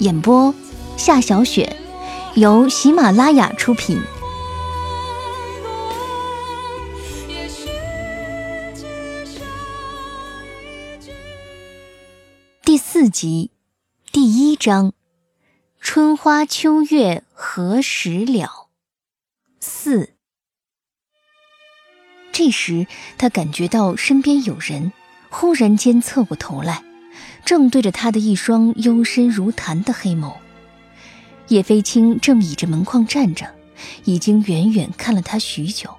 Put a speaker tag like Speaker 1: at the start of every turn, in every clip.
Speaker 1: 演播：夏小雪，由喜马拉雅出品。第四集，第一章：春花秋月何时了？四。这时，他感觉到身边有人，忽然间侧过头来。正对着他的一双幽深如潭的黑眸，叶飞青正倚着门框站着，已经远远看了他许久。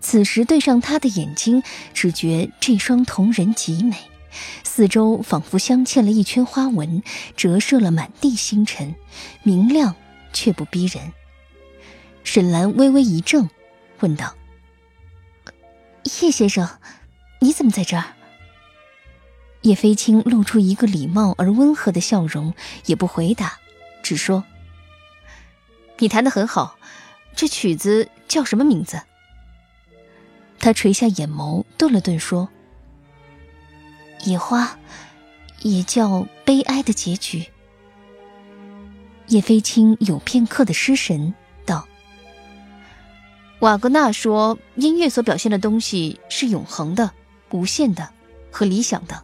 Speaker 1: 此时对上他的眼睛，只觉这双瞳仁极美，四周仿佛镶嵌了一圈花纹，折射了满地星辰，明亮却不逼人。沈兰微微一怔，问道：“叶先生，你怎么在这儿？”叶飞青露出一个礼貌而温和的笑容，也不回答，只说：“你弹得很好，这曲子叫什么名字？”他垂下眼眸，顿了顿，说：“野花，也叫悲哀的结局。”叶飞青有片刻的失神，道：“瓦格纳说，音乐所表现的东西是永恒的、无限的和理想的。”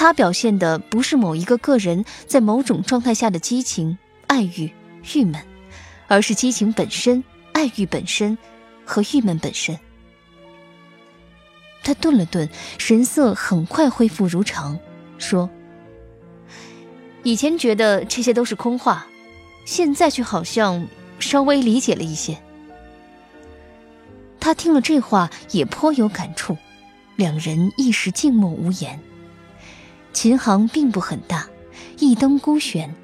Speaker 1: 他表现的不是某一个个人在某种状态下的激情、爱欲、郁闷，而是激情本身、爱欲本身和郁闷本身。他顿了顿，神色很快恢复如常，说：“以前觉得这些都是空话，现在却好像稍微理解了一些。”他听了这话也颇有感触，两人一时静默无言。琴行并不很大，一灯孤悬，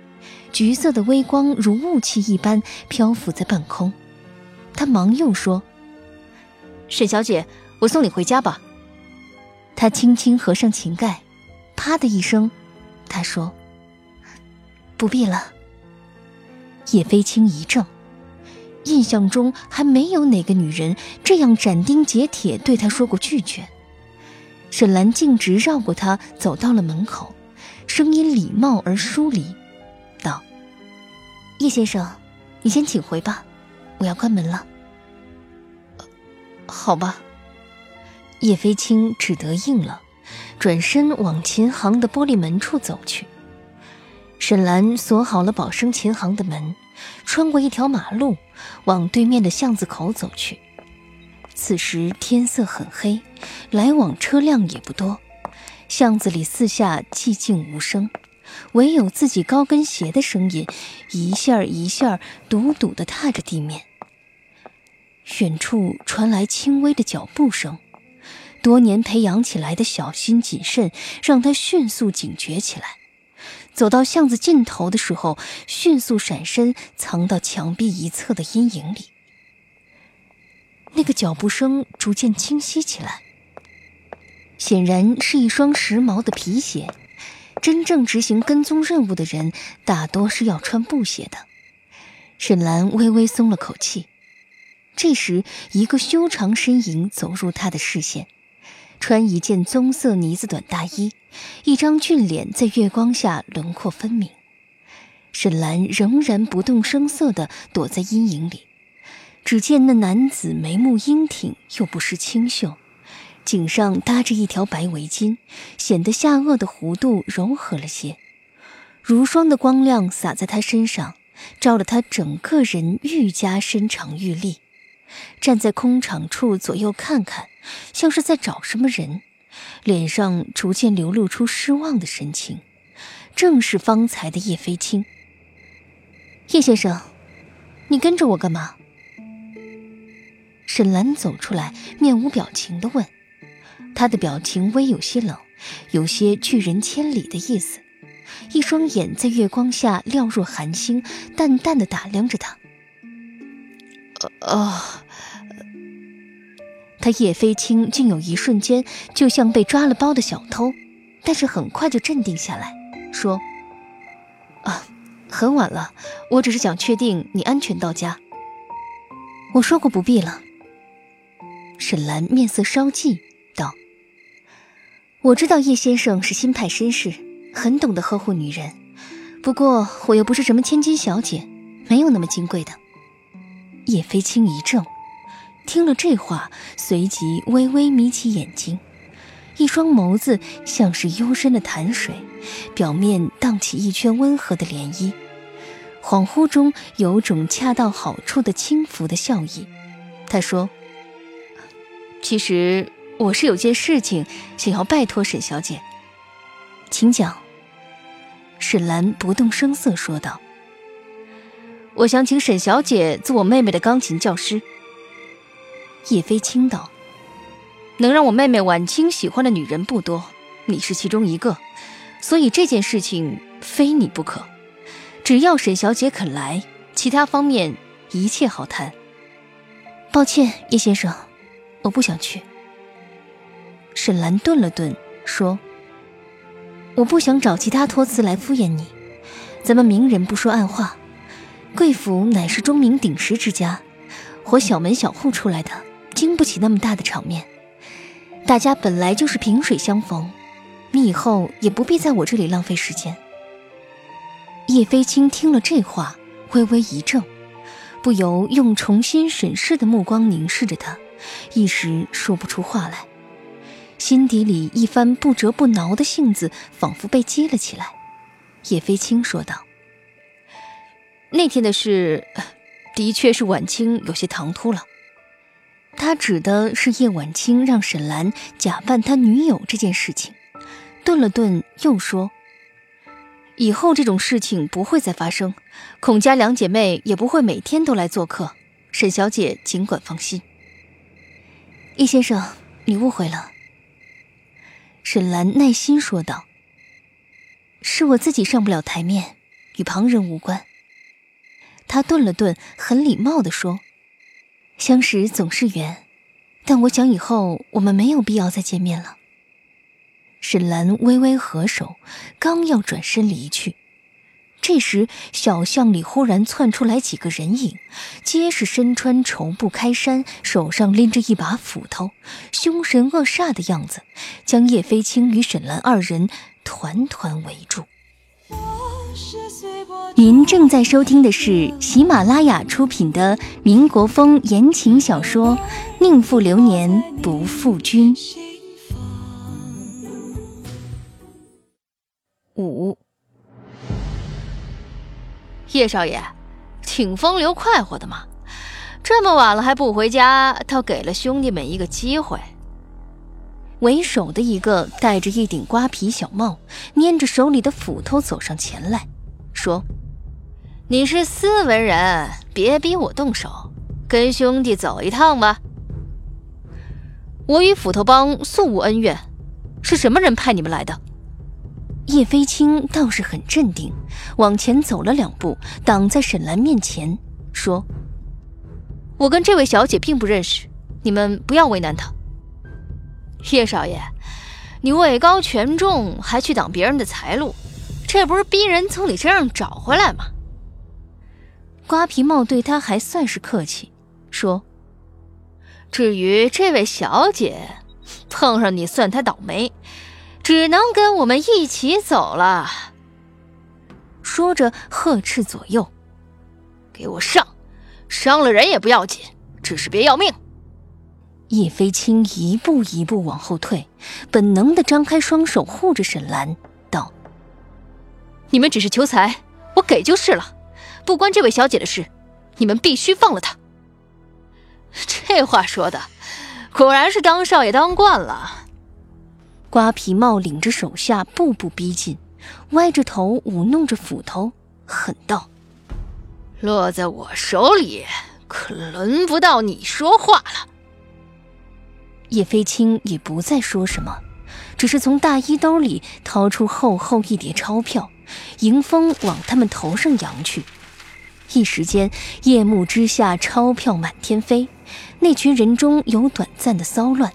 Speaker 1: 橘色的微光如雾气一般漂浮在半空。他忙又说：“沈小姐，我送你回家吧。”他轻轻合上琴盖，啪的一声，他说：“不必了。”叶飞青一怔，印象中还没有哪个女人这样斩钉截铁对他说过拒绝。沈兰径直绕过他，走到了门口，声音礼貌而疏离，道：“叶先生，你先请回吧，我要关门了。”好吧。叶飞青只得应了，转身往琴行的玻璃门处走去。沈兰锁好了宝生琴行的门，穿过一条马路，往对面的巷子口走去。此时天色很黑，来往车辆也不多，巷子里四下寂静无声，唯有自己高跟鞋的声音，一下一下笃笃地踏着地面。远处传来轻微的脚步声，多年培养起来的小心谨慎让他迅速警觉起来。走到巷子尽头的时候，迅速闪身，藏到墙壁一侧的阴影里。那个脚步声逐渐清晰起来，显然是一双时髦的皮鞋。真正执行跟踪任务的人，大多是要穿布鞋的。沈兰微微松了口气。这时，一个修长身影走入他的视线，穿一件棕色呢子短大衣，一张俊脸在月光下轮廓分明。沈兰仍然不动声色地躲在阴影里。只见那男子眉目英挺，又不失清秀，颈上搭着一条白围巾，显得下颚的弧度柔和了些。如霜的光亮洒在他身上，照得他整个人愈加身长玉立。站在空场处左右看看，像是在找什么人，脸上逐渐流露出失望的神情。正是方才的叶飞青。叶先生，你跟着我干嘛？沈兰走出来，面无表情的问。他的表情微有些冷，有些拒人千里的意思。一双眼在月光下亮若寒星，淡淡的打量着他。哦，他叶飞青竟有一瞬间就像被抓了包的小偷，但是很快就镇定下来，说：“啊，很晚了，我只是想确定你安全到家。”我说过不必了。沈兰面色稍霁，道：“我知道叶先生是新派绅士。”很懂得呵护女人，不过我又不是什么千金小姐，没有那么金贵的。叶飞青一怔，听了这话，随即微微眯起眼睛，一双眸子像是幽深的潭水，表面荡起一圈温和的涟漪，恍惚中有种恰到好处的轻浮的笑意。他说：“其实我是有件事情想要拜托沈小姐，请讲。”沈兰不动声色说道：“我想请沈小姐做我妹妹的钢琴教师。”叶飞青道：“能让我妹妹婉清喜欢的女人不多，你是其中一个，所以这件事情非你不可。只要沈小姐肯来，其他方面一切好谈。”抱歉，叶先生，我不想去。沈兰顿了顿，说。我不想找其他托词来敷衍你，咱们明人不说暗话。贵府乃是钟鸣鼎食之家，我小门小户出来的，经不起那么大的场面。大家本来就是萍水相逢，你以后也不必在我这里浪费时间。叶飞青听了这话，微微一怔，不由用重新审视的目光凝视着他，一时说不出话来。心底里一番不折不挠的性子仿佛被激了起来。叶飞青说道：“那天的事，的确是晚清有些唐突了。他指的是叶晚清让沈兰假扮他女友这件事情。”顿了顿，又说：“以后这种事情不会再发生，孔家两姐妹也不会每天都来做客。沈小姐尽管放心。”叶先生，你误会了。沈兰耐心说道：“是我自己上不了台面，与旁人无关。”他顿了顿，很礼貌地说：“相识总是缘，但我想以后我们没有必要再见面了。”沈兰微微合手，刚要转身离去。这时，小巷里忽然窜出来几个人影，皆是身穿绸布开衫，手上拎着一把斧头，凶神恶煞的样子，将叶飞青与沈兰二人团团围住。您正在收听的是喜马拉雅出品的民国风言情小说《宁负流年不负君》五。叶少爷，挺风流快活的嘛，这么晚了还不回家，倒给了兄弟们一个机会。为首的一个戴着一顶瓜皮小帽，捏着手里的斧头走上前来，说：“你是斯文人，别逼我动手，跟兄弟走一趟吧。我与斧头帮素无恩怨，是什么人派你们来的？”叶飞青倒是很镇定，往前走了两步，挡在沈兰面前，说：“我跟这位小姐并不认识，你们不要为难她。”叶少爷，你位高权重，还去挡别人的财路，这不是逼人从你身上找回来吗？瓜皮帽对他还算是客气，说：“至于这位小姐，碰上你算她倒霉。”只能跟我们一起走了。说着，呵斥左右：“给我上！伤了人也不要紧，只是别要命。”叶飞青一步一步往后退，本能的张开双手护着沈兰，道：“
Speaker 2: 你们只是求财，我给就是了，不关这位小姐的事，你们必须放了她。这话说的，果然是当少爷当惯了。
Speaker 1: 瓜皮帽领着手下步步逼近，歪着头舞弄着斧头，狠道：“
Speaker 2: 落在我手里，可轮不到你说话了。”
Speaker 1: 叶飞青也不再说什么，只是从大衣兜里掏出厚厚一叠钞票，迎风往他们头上扬去。一时间，夜幕之下，钞票满天飞。那群人中有短暂的骚乱。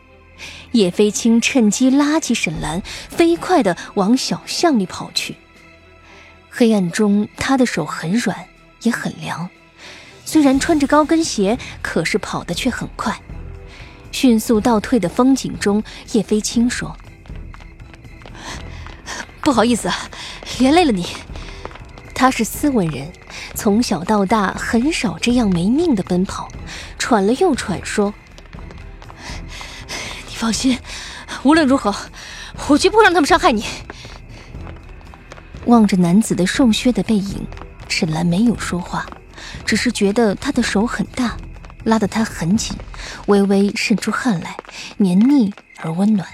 Speaker 1: 叶飞青趁机拉起沈兰，飞快地往小巷里跑去。黑暗中，他的手很软，也很凉。虽然穿着高跟鞋，可是跑得却很快。迅速倒退的风景中，叶飞青说：“
Speaker 2: 不好意思，连累了你。”
Speaker 1: 他是斯文人，从小到大很少这样没命的奔跑，喘了又喘，说：“
Speaker 2: 放心，无论如何，我绝不让他们伤害你。”
Speaker 1: 望着男子的瘦削的背影，沈兰没有说话，只是觉得他的手很大。拉得他很紧，微微渗出汗来，黏腻而温暖。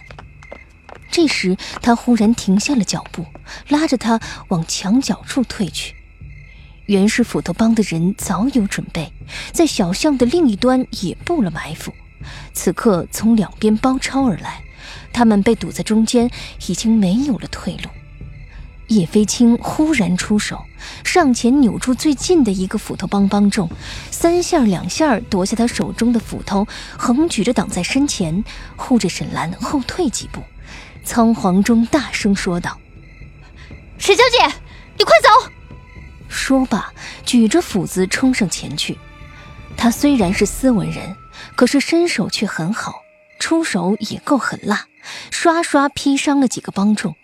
Speaker 1: 这时，他忽然停下了脚步，拉着他往墙角处退去。原是斧头帮的人早有准备，在小巷的另一端也布了埋伏，此刻从两边包抄而来，他们被堵在中间，已经没有了退路。叶飞青忽然出手，上前扭住最近的一个斧头帮帮众，三下两下夺下他手中的斧头，横举着挡在身前，护着沈兰后退几步，仓皇中大声说道：“
Speaker 2: 沈小姐，你快走！”
Speaker 1: 说罢，举着斧子冲上前去。他虽然是斯文人，可是身手却很好，出手也够狠辣，刷刷劈伤了几个帮众。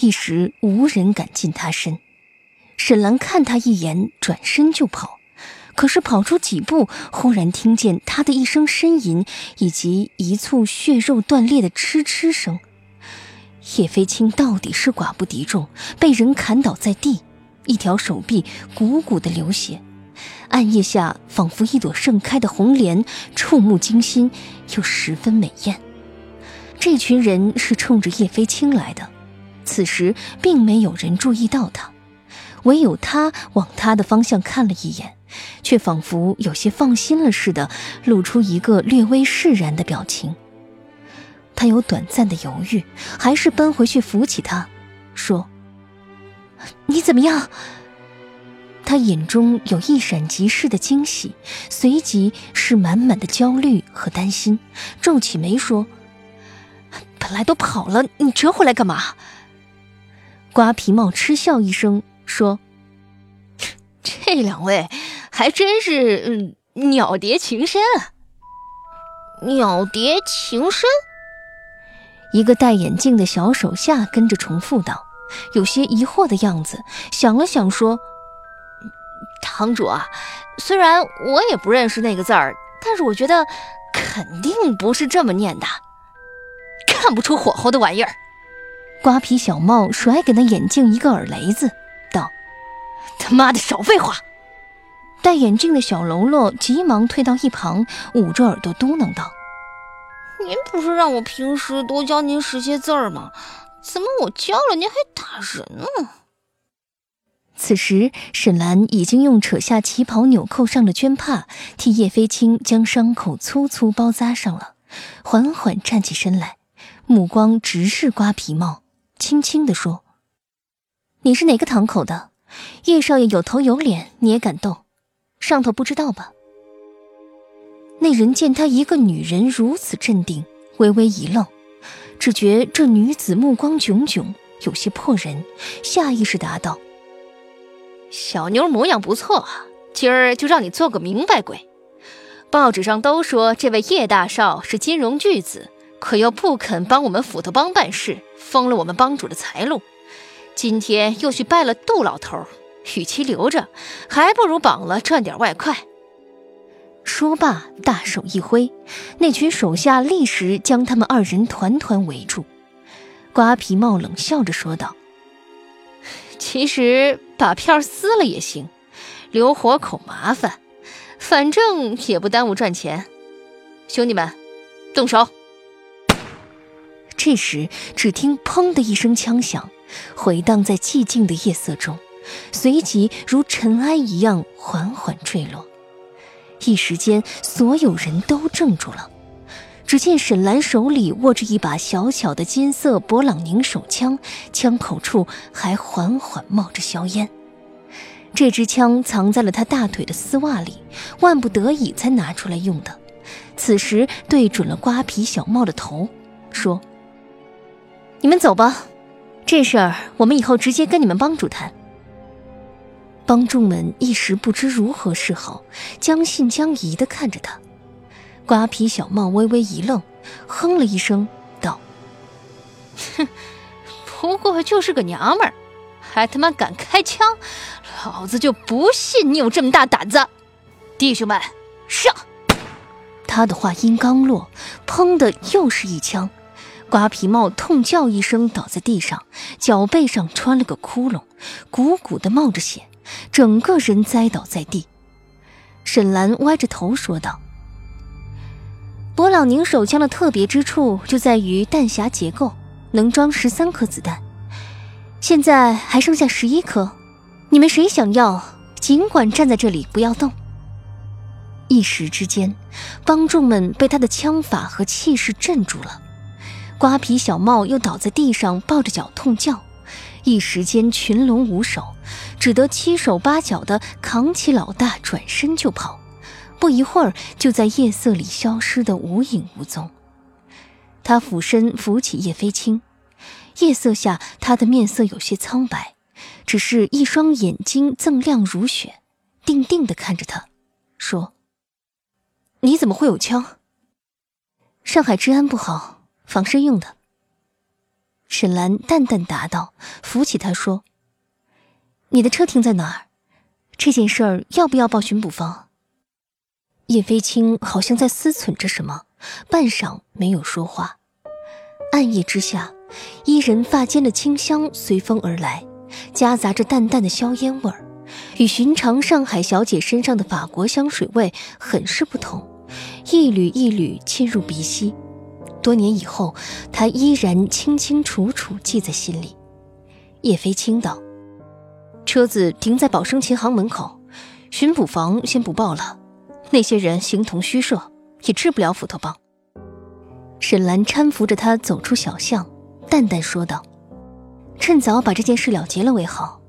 Speaker 1: 一时无人敢近他身，沈兰看他一眼，转身就跑。可是跑出几步，忽然听见他的一声呻吟，以及一簇血肉断裂的嗤嗤声。叶飞青到底是寡不敌众，被人砍倒在地，一条手臂鼓鼓的流血。暗夜下，仿佛一朵盛开的红莲，触目惊心，又十分美艳。这群人是冲着叶飞青来的。此时并没有人注意到他，唯有他往他的方向看了一眼，却仿佛有些放心了似的，露出一个略微释然的表情。他有短暂的犹豫，还是奔回去扶起他，说：“你怎么样？”他眼中有一闪即逝的惊喜，随即是满满的焦虑和担心，皱起眉说：“本来都跑了，你折回来干嘛？”瓜皮帽嗤笑一声，说：“
Speaker 2: 这两位还真是嗯，鸟蝶情深啊。”
Speaker 3: 鸟蝶情深。
Speaker 1: 一个戴眼镜的小手下跟着重复道，有些疑惑的样子。想了想，说：“
Speaker 2: 堂主啊，虽然我也不认识那个字儿，但是我觉得肯定不是这么念的，看不出火候的玩意儿。”
Speaker 1: 瓜皮小帽甩给那眼镜一个耳雷子，道：“
Speaker 2: 他妈的，少废话！”
Speaker 1: 戴眼镜的小喽啰急忙退到一旁，捂着耳朵嘟囔道：“
Speaker 3: 您不是让我平时多教您识些字儿吗？怎么我教了您还打人呢？”
Speaker 1: 此时，沈兰已经用扯下旗袍纽扣上的绢帕，替叶飞青将伤口粗粗包扎上了，缓缓站起身来，目光直视瓜皮帽。轻轻地说：“你是哪个堂口的？叶少爷有头有脸，你也敢动？上头不知道吧？”那人见他一个女人如此镇定，微微一愣，只觉这女子目光炯炯，有些破人，下意识答道：“
Speaker 2: 小妞模样不错，今儿就让你做个明白鬼。报纸上都说这位叶大少是金融巨子。”可又不肯帮我们斧头帮办事，封了我们帮主的财路。今天又去拜了杜老头，与其留着，还不如绑了赚点外快。
Speaker 1: 说罢，大手一挥，那群手下立时将他们二人团团围住。瓜皮帽冷笑着说道：“
Speaker 2: 其实把票撕了也行，留活口麻烦，反正也不耽误赚钱。兄弟们，动手！
Speaker 1: 这时，只听“砰”的一声枪响，回荡在寂静的夜色中，随即如尘埃一样缓缓坠落。一时间，所有人都怔住了。只见沈兰手里握着一把小巧的金色勃朗宁手枪，枪口处还缓缓冒着硝烟。这支枪藏在了他大腿的丝袜里，万不得已才拿出来用的。此时对准了瓜皮小帽的头，说。你们走吧，这事儿我们以后直接跟你们帮主谈。帮众们一时不知如何是好，将信将疑的看着他。瓜皮小帽微微一愣，哼了一声，道：“
Speaker 2: 哼，不过就是个娘们儿，还他妈敢开枪，老子就不信你有这么大胆子！弟兄们，上！”
Speaker 1: 他的话音刚落，砰的又是一枪。瓜皮帽痛叫一声，倒在地上，脚背上穿了个窟窿，鼓鼓的冒着血，整个人栽倒在地。沈兰歪着头说道：“勃朗宁手枪的特别之处就在于弹匣结构，能装十三颗子弹，现在还剩下十一颗，你们谁想要，尽管站在这里不要动。”一时之间，帮众们被他的枪法和气势镇住了。瓜皮小帽又倒在地上，抱着脚痛叫，一时间群龙无首，只得七手八脚的扛起老大，转身就跑。不一会儿，就在夜色里消失的无影无踪。他俯身扶起叶飞青，夜色下他的面色有些苍白，只是一双眼睛锃亮如雪，定定的看着他，说：“你怎么会有枪？上海治安不好。”防身用的。沈兰淡淡答道，扶起他说：“你的车停在哪儿？这件事儿要不要报巡捕房？”叶飞青好像在思忖着什么，半晌没有说话。暗夜之下，伊人发间的清香随风而来，夹杂着淡淡的硝烟味儿，与寻常上海小姐身上的法国香水味很是不同，一缕一缕沁入鼻息。多年以后，他依然清清楚楚记在心里。叶飞青道：“车子停在宝生琴行门口，巡捕房先不报了。那些人形同虚设，也治不了斧头帮。”沈兰搀扶着他走出小巷，淡淡说道：“趁早把这件事了结了为好。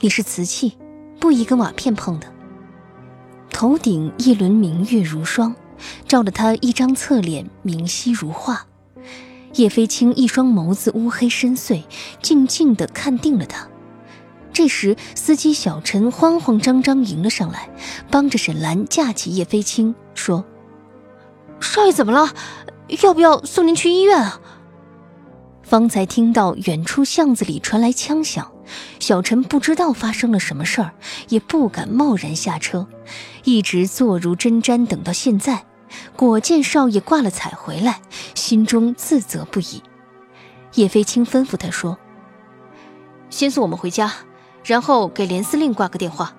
Speaker 1: 你是瓷器，不宜跟瓦片碰的。”头顶一轮明月如霜。照了他一张侧脸，明晰如画。叶飞青一双眸子乌黑深邃，静静地看定了他。这时，司机小陈慌慌张张迎了上来，帮着沈兰架起叶飞青，说：“
Speaker 2: 少爷怎么了？要不要送您去医院啊？”
Speaker 1: 方才听到远处巷子里传来枪响，小陈不知道发生了什么事儿，也不敢贸然下车，一直坐如针毡，等到现在。果见少爷挂了彩回来，心中自责不已。叶飞青吩咐他说：“
Speaker 2: 先送我们回家，然后给连司令挂个电话。”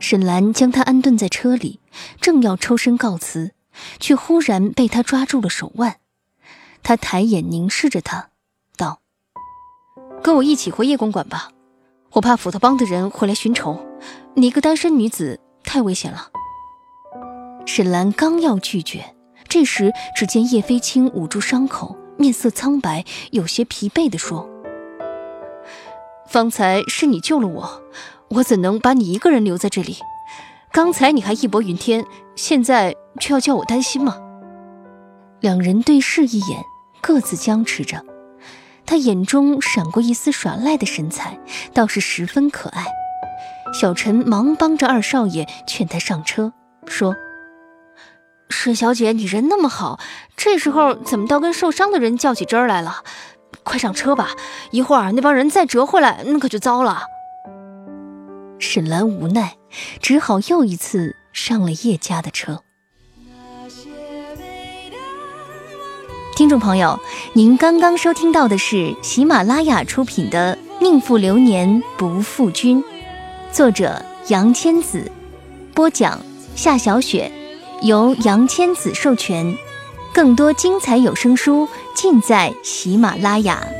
Speaker 1: 沈兰将他安顿在车里，正要抽身告辞，却忽然被他抓住了手腕。他抬眼凝视着他，道：“
Speaker 2: 跟我一起回叶公馆吧，我怕斧头帮的人回来寻仇，你一个单身女子太危险了。”
Speaker 1: 沈兰刚要拒绝，这时只见叶飞青捂住伤口，面色苍白，有些疲惫地说：“
Speaker 2: 方才是你救了我，我怎能把你一个人留在这里？刚才你还义薄云天，现在却要叫我担心吗？”
Speaker 1: 两人对视一眼，各自僵持着。他眼中闪过一丝耍赖的神采，倒是十分可爱。小陈忙帮着二少爷劝他上车，说。
Speaker 2: 沈小姐，你人那么好，这时候怎么倒跟受伤的人较起真儿来了？快上车吧，一会儿那帮人再折回来，那可就糟了。
Speaker 1: 沈兰无奈，只好又一次上了叶家的车。听众朋友，您刚刚收听到的是喜马拉雅出品的《宁负流年不负君。作者：杨千子，播讲：夏小雪，由杨千子授权。更多精彩有声书尽在喜马拉雅。